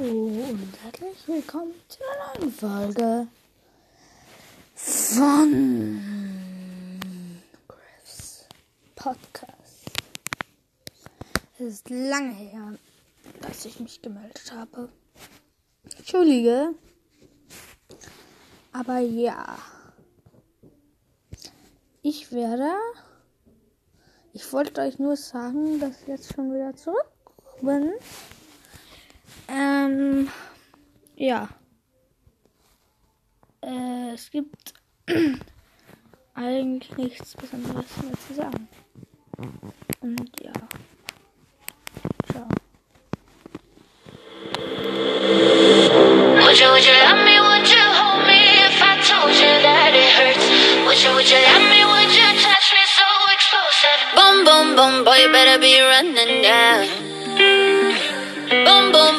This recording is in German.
und herzlich willkommen zu einer neuen Folge von Griffs Podcast. Es ist lange her, dass ich mich gemeldet habe. Entschuldige. Aber ja. Ich werde. Ich wollte euch nur sagen, dass ich jetzt schon wieder zurück bin. Ja. Äh, es gibt eigentlich nichts Besonderes mehr zu sagen. Und ja. Ciao. Would you, would you love me? Would you hold me if I told you that it hurts? Would you, would you love me? Would you touch me so explosive? Boom, boom, boom, boy, you better be running down.